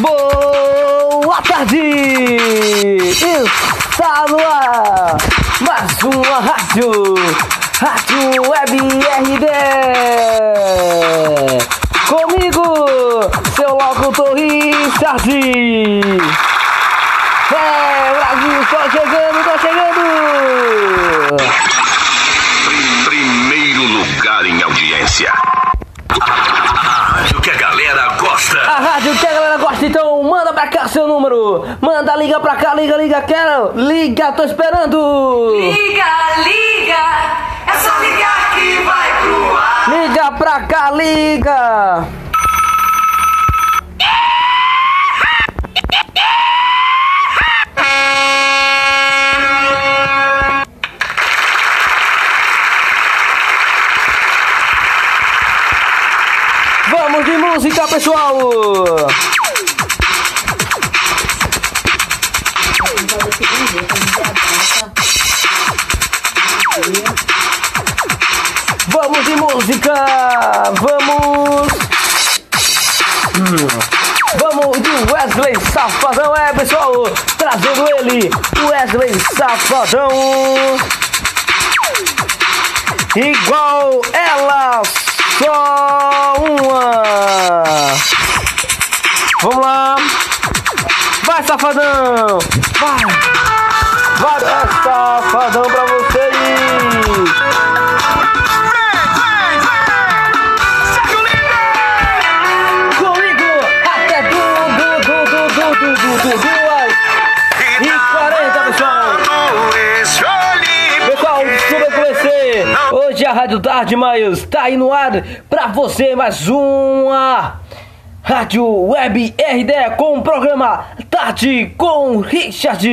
Boa tarde! Está no ar mais uma rádio, Rádio Web RD. Comigo, seu locutor Richard. É, Brasil, tô chegando, tô chegando! Primeiro lugar em audiência. Rádio que a galera gosta, então manda pra cá seu número. Manda, liga pra cá, liga, liga, quero. Liga, tô esperando. Liga, liga, é só ligar que vai pro ar. Liga pra cá, liga. Vamos de música, pessoal. Vamos de música! Vamos! Vamos de Wesley Safadão, é pessoal! Trazendo ele, Wesley Safadão! Igual safadão! Vai! Vai dar safadão pra vocês! Comigo até du, pessoal. du, du, du, du, du, Hoje a Rádio Tarde Maios está aí no ar para você mais uma Rádio Web RD com o programa Tarde com Richard.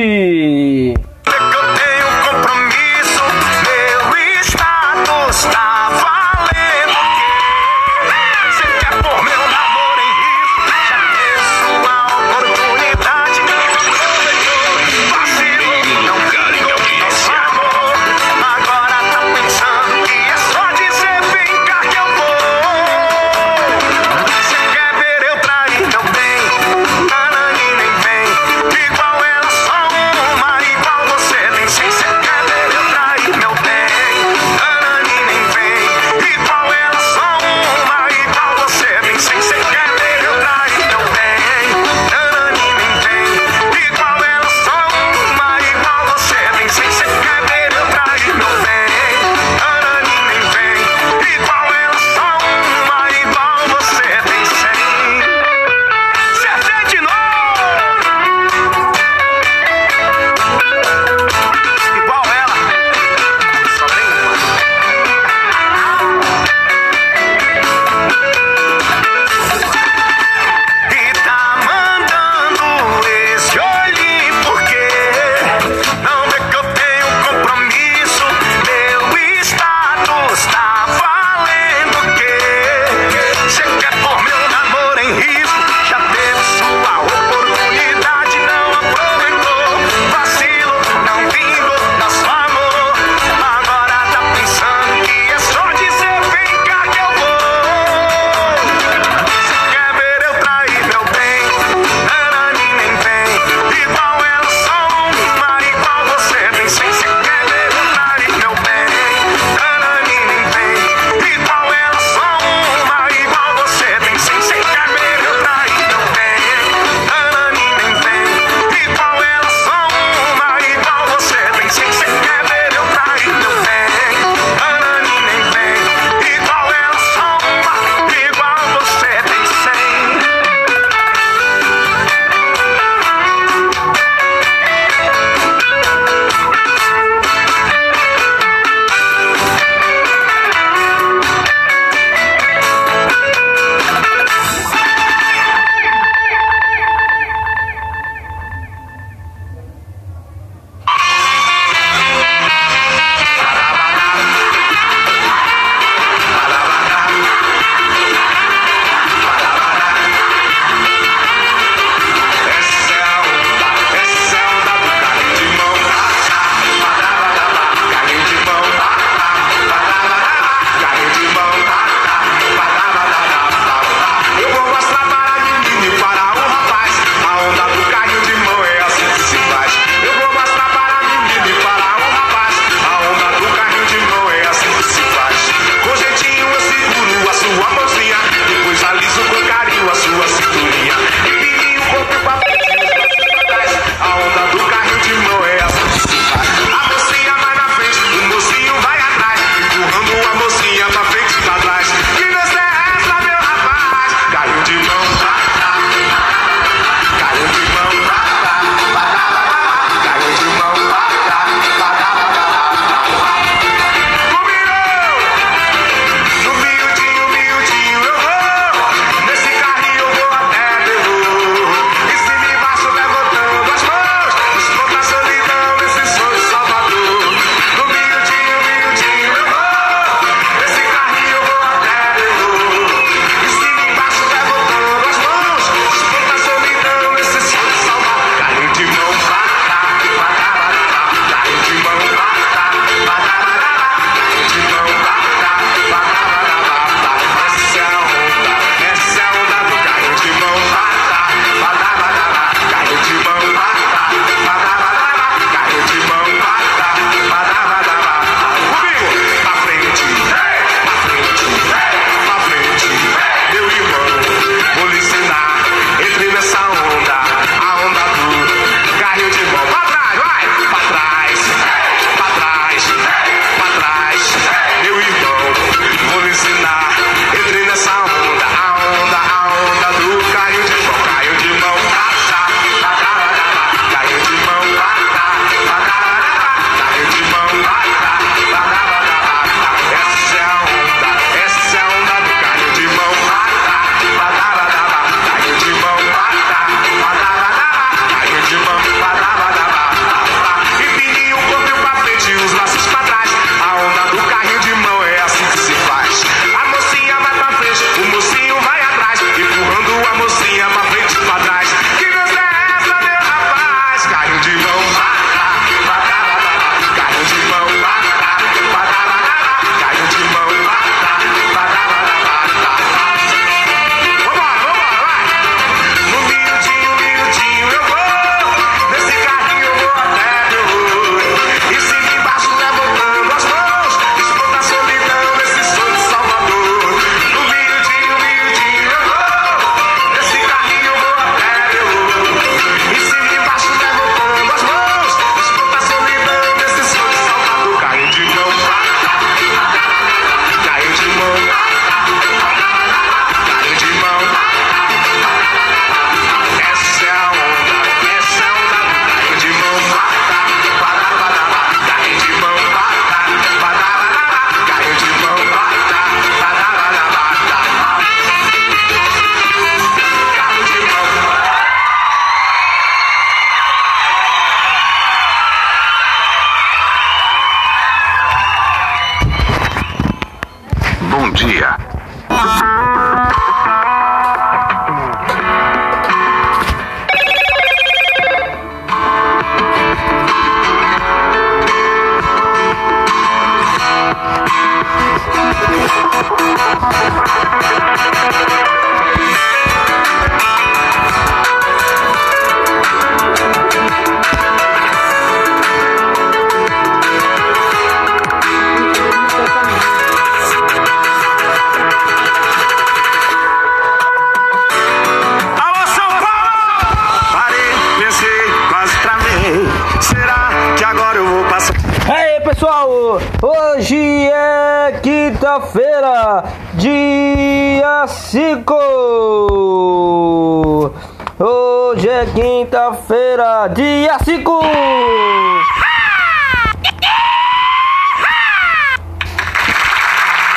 Hoje é quinta-feira, dia 5.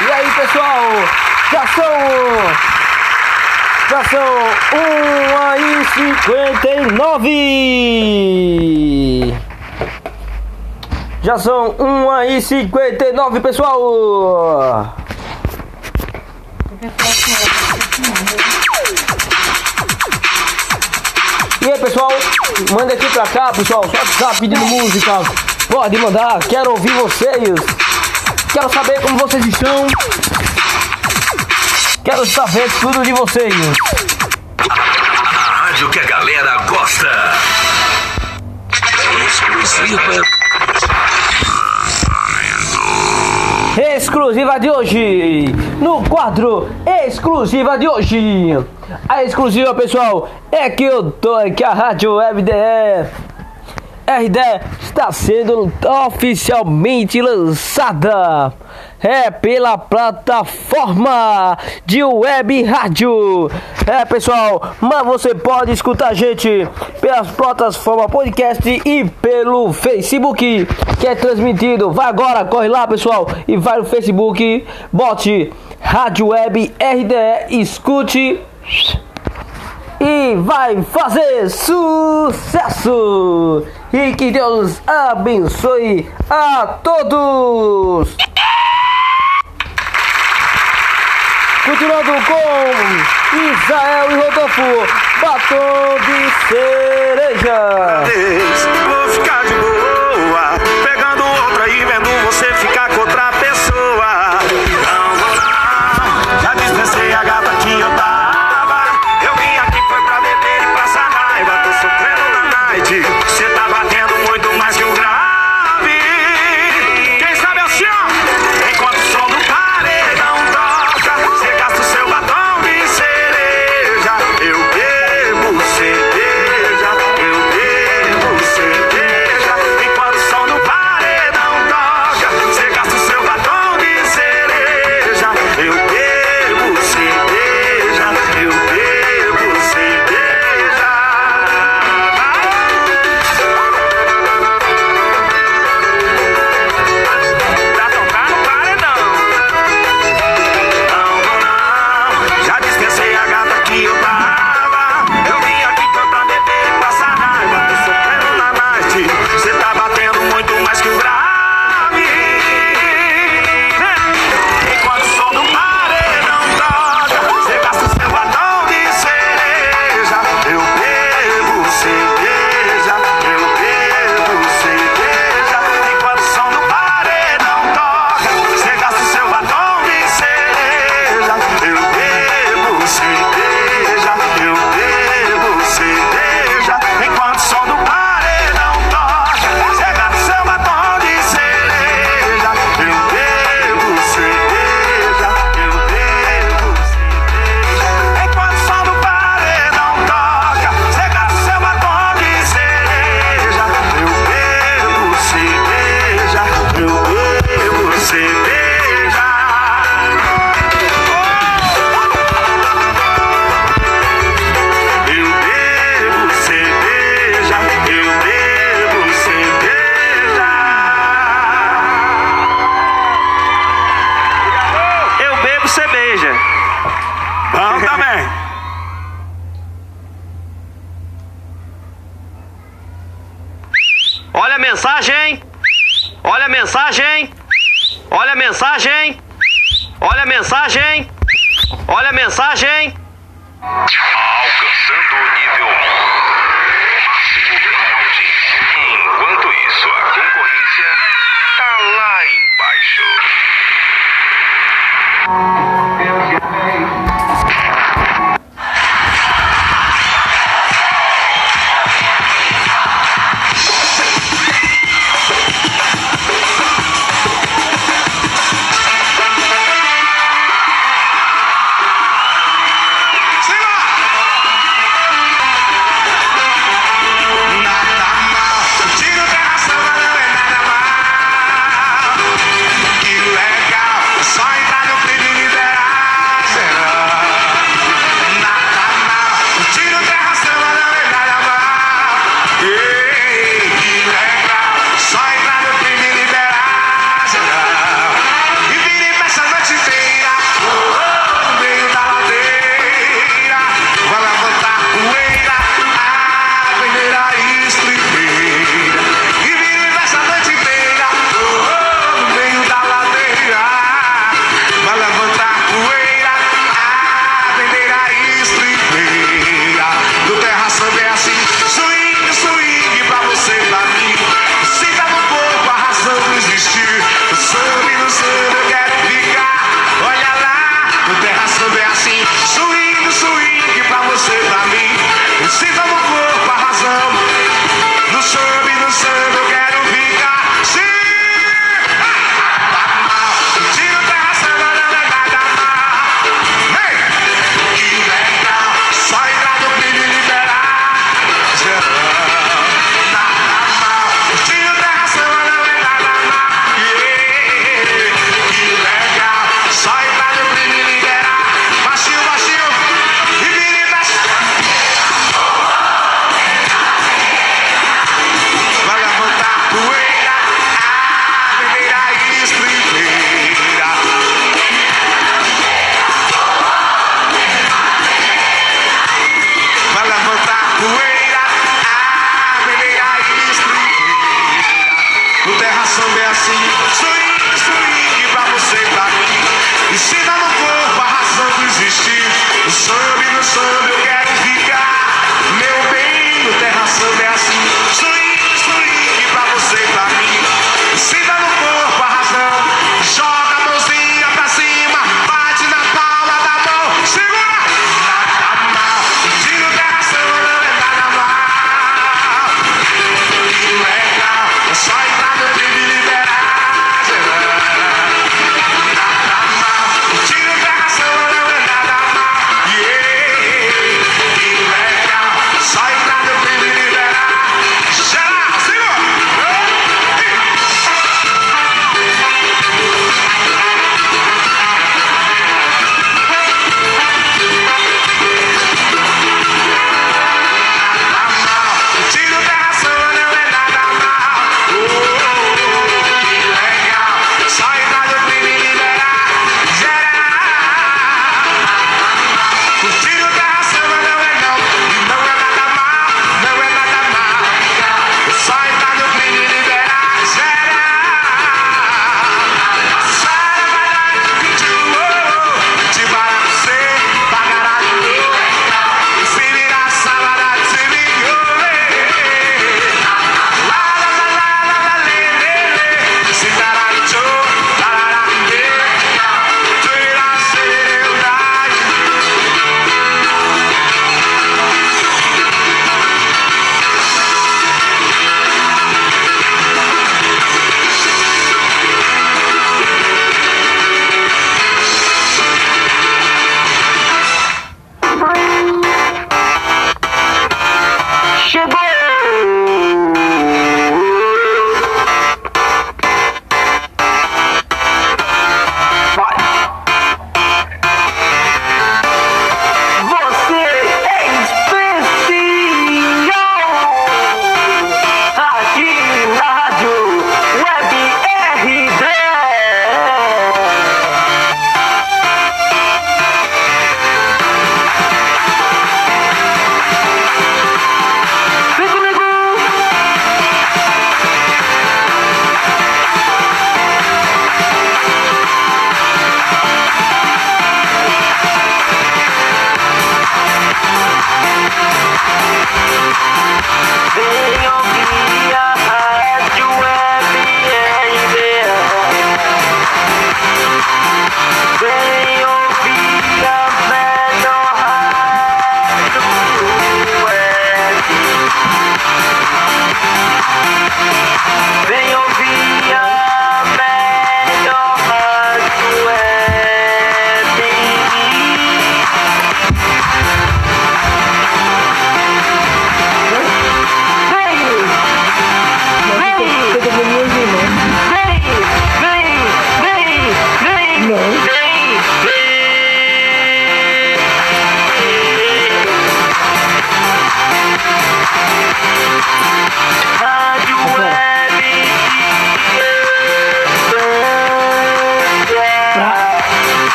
E aí, pessoal, já são já são 1 e 59 Já são 1 e 59 pessoal Pessoal, manda aqui pra cá pessoal, só tá pedindo música Pode mandar, quero ouvir vocês Quero saber como vocês estão Quero saber tudo de vocês. A rádio que a galera gosta. Exclusiva. Exclusiva de hoje, no quadro exclusiva de hoje. A exclusiva, pessoal, é que eu tô aqui a Rádio Web DE RD está sendo oficialmente lançada é pela plataforma de web rádio. É pessoal, mas você pode escutar a gente pelas plataformas podcast e pelo Facebook que é transmitido. Vai agora, corre lá pessoal e vai no Facebook, bote Rádio Web RDE, escute e vai fazer sucesso! E que Deus abençoe a todos! Continuando com Israel e Rodolfo, batom de cereja. Mensagem! Olha a mensagem! Olha a mensagem! Alcançando o nível máximo em audiência. Enquanto isso, a concorrência tá lá embaixo.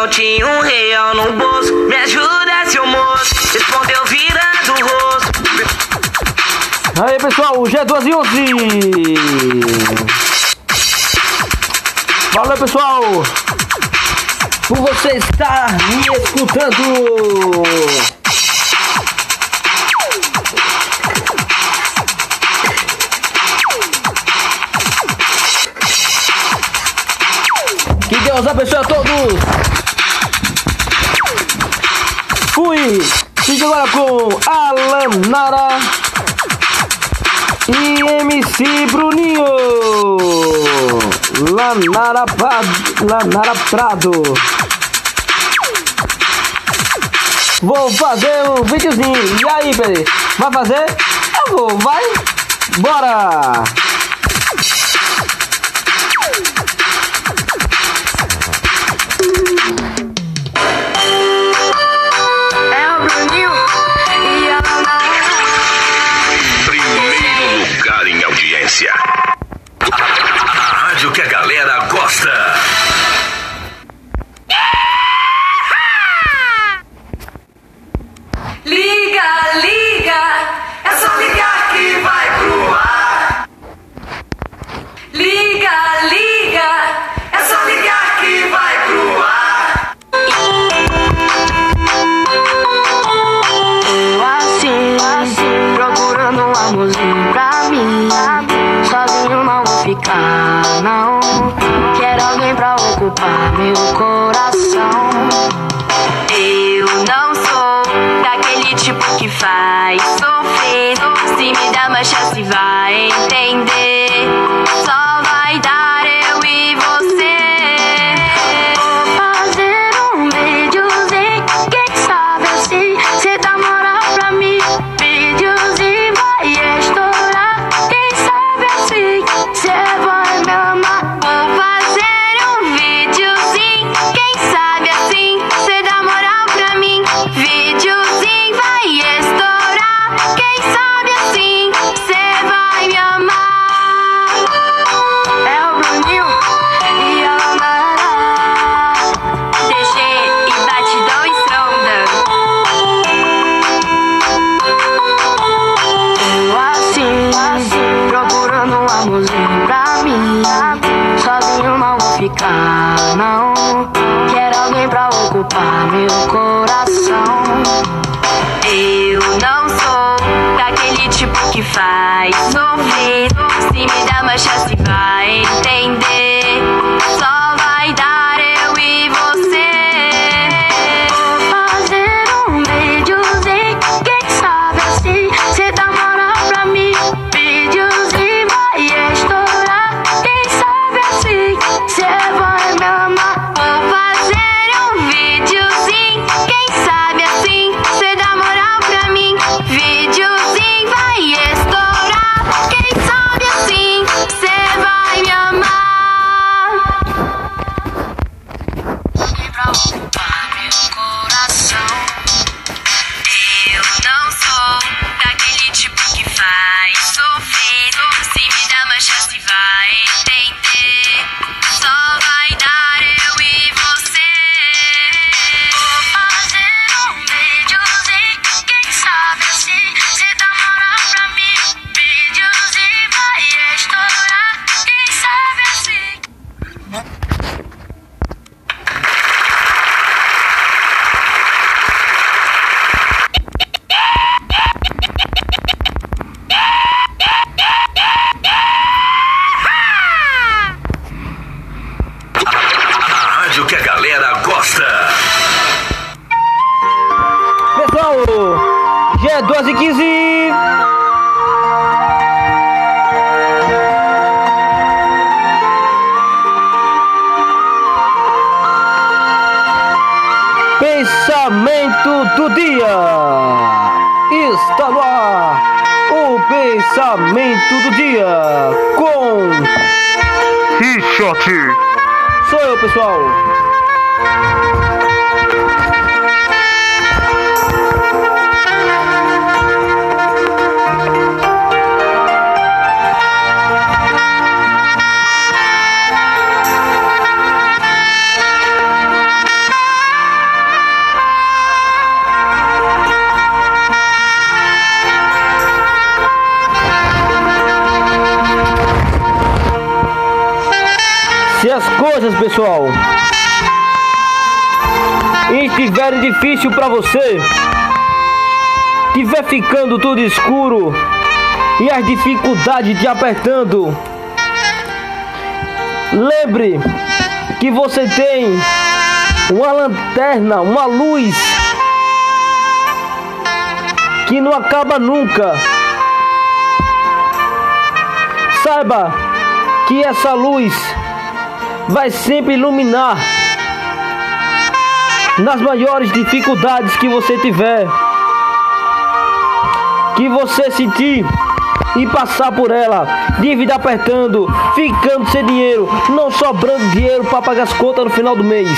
não tinha um real no bolso. Me ajuda, seu moço, respondeu virando o rosto. Aí pessoal, o G12 e 11. Valeu pessoal, por você estar me escutando. Que Deus abençoe a todos. Fui! Fique agora com Alan Nara e MC Bruninho. Lanara Prado. Lanara Prado. Vou fazer um videozinho. E aí, Pedro? Vai fazer? Eu vou, vai? Bora! Pessoal Se as coisas, pessoal, estiverem difícil para você, tiver ficando tudo escuro e as dificuldades te apertando, lembre que você tem uma lanterna, uma luz que não acaba nunca. Saiba que essa luz vai sempre iluminar nas maiores dificuldades que você tiver, que você sentir e passar por ela, dívida apertando, ficando sem dinheiro, não sobrando dinheiro para pagar as contas no final do mês.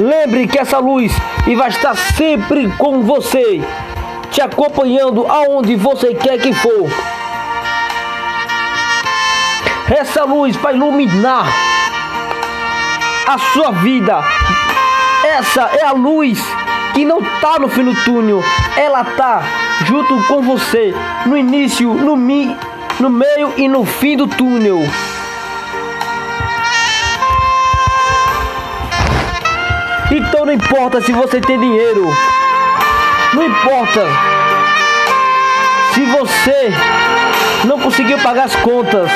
Lembre que essa luz vai estar sempre com você, te acompanhando aonde você quer que for. Essa luz vai iluminar a sua vida. Essa é a luz que não está no fim do túnel, ela está junto com você no início, no, mi, no meio e no fim do túnel. Então não importa se você tem dinheiro. Não importa se você não conseguiu pagar as contas.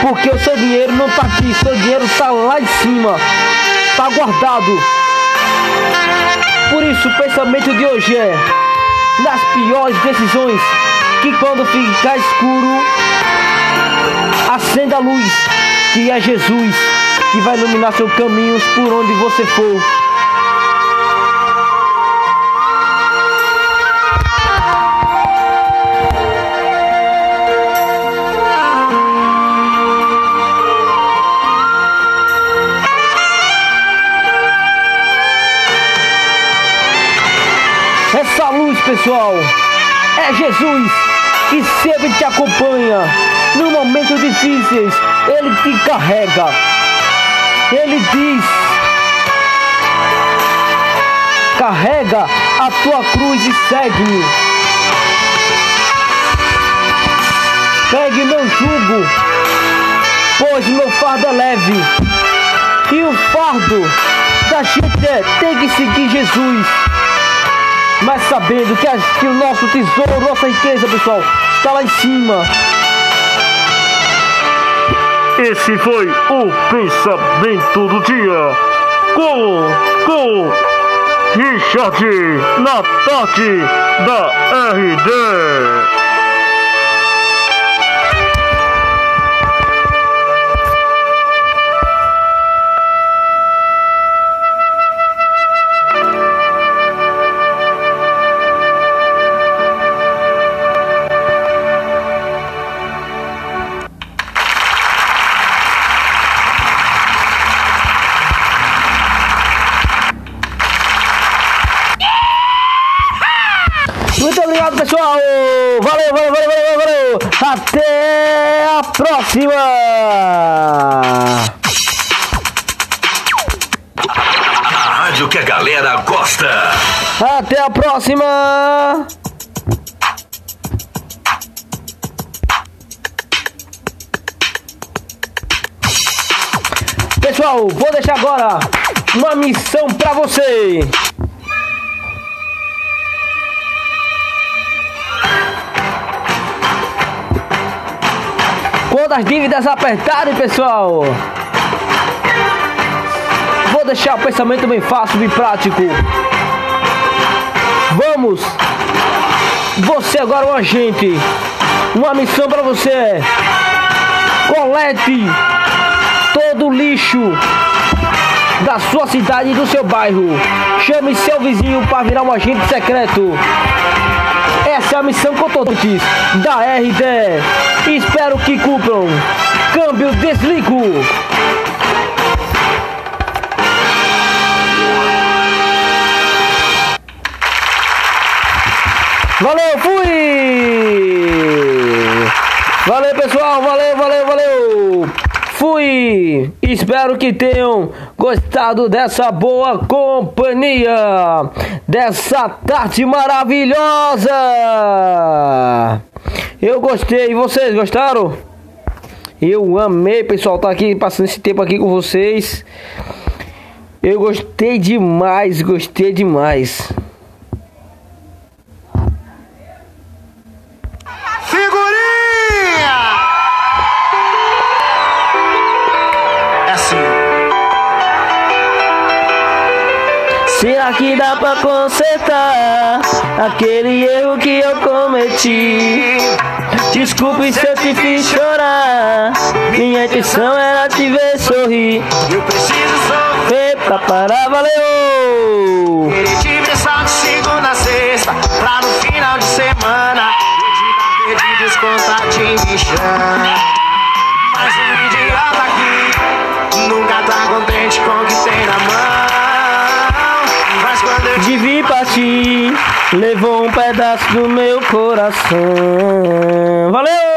Porque o seu dinheiro não está aqui, seu dinheiro está lá em cima. Está guardado. Por isso o pensamento de hoje é nas piores decisões que quando ficar escuro acenda a luz que é Jesus que vai iluminar seus caminhos por onde você for. Pessoal, é Jesus que sempre te acompanha. No momentos difíceis, Ele te carrega. Ele diz: carrega a tua cruz e segue-me. Pegue meu jugo, pois meu fardo é leve. E o fardo da gente é tem que seguir Jesus. Mas sabendo que, que o nosso tesouro, nossa riqueza, pessoal, está lá em cima. Esse foi o pensamento do dia com, com Richard na tarde da RD. Próxima. A rádio que a galera gosta. Até a próxima. Pessoal, vou deixar agora uma missão pra você. Quando todas as dívidas apertadas, pessoal. Vou deixar o pensamento bem fácil, bem prático. Vamos! Você agora é um agente. Uma missão para você. Colete todo o lixo da sua cidade e do seu bairro. Chame seu vizinho para virar um agente secreto. Essa é a missão cotontes da RD. Espero que cumpram. Câmbio desligo. Valeu, fui! Valeu, pessoal, valeu, valeu, valeu! Fui! Espero que tenham gostado dessa boa companhia, dessa tarde maravilhosa! Eu gostei, e vocês gostaram? Eu amei, pessoal, estar aqui passando esse tempo aqui com vocês. Eu gostei demais, gostei demais. Figurinha! É assim. Será que dá pra consertar aquele erro que eu cometi? Desculpe se eu te fiz chorar. Minha intenção era te ver sorrir. Eu preciso sofrer Eita, parar, valeu! Ele te pensar de segunda a sexta Pra no final de semana Eu te dar perdidos contatinho me chama Mas um idiota aqui Nunca tá contente com o que tem na mão Mas quando eu partir, levou um pedaço do meu coração. Valeu!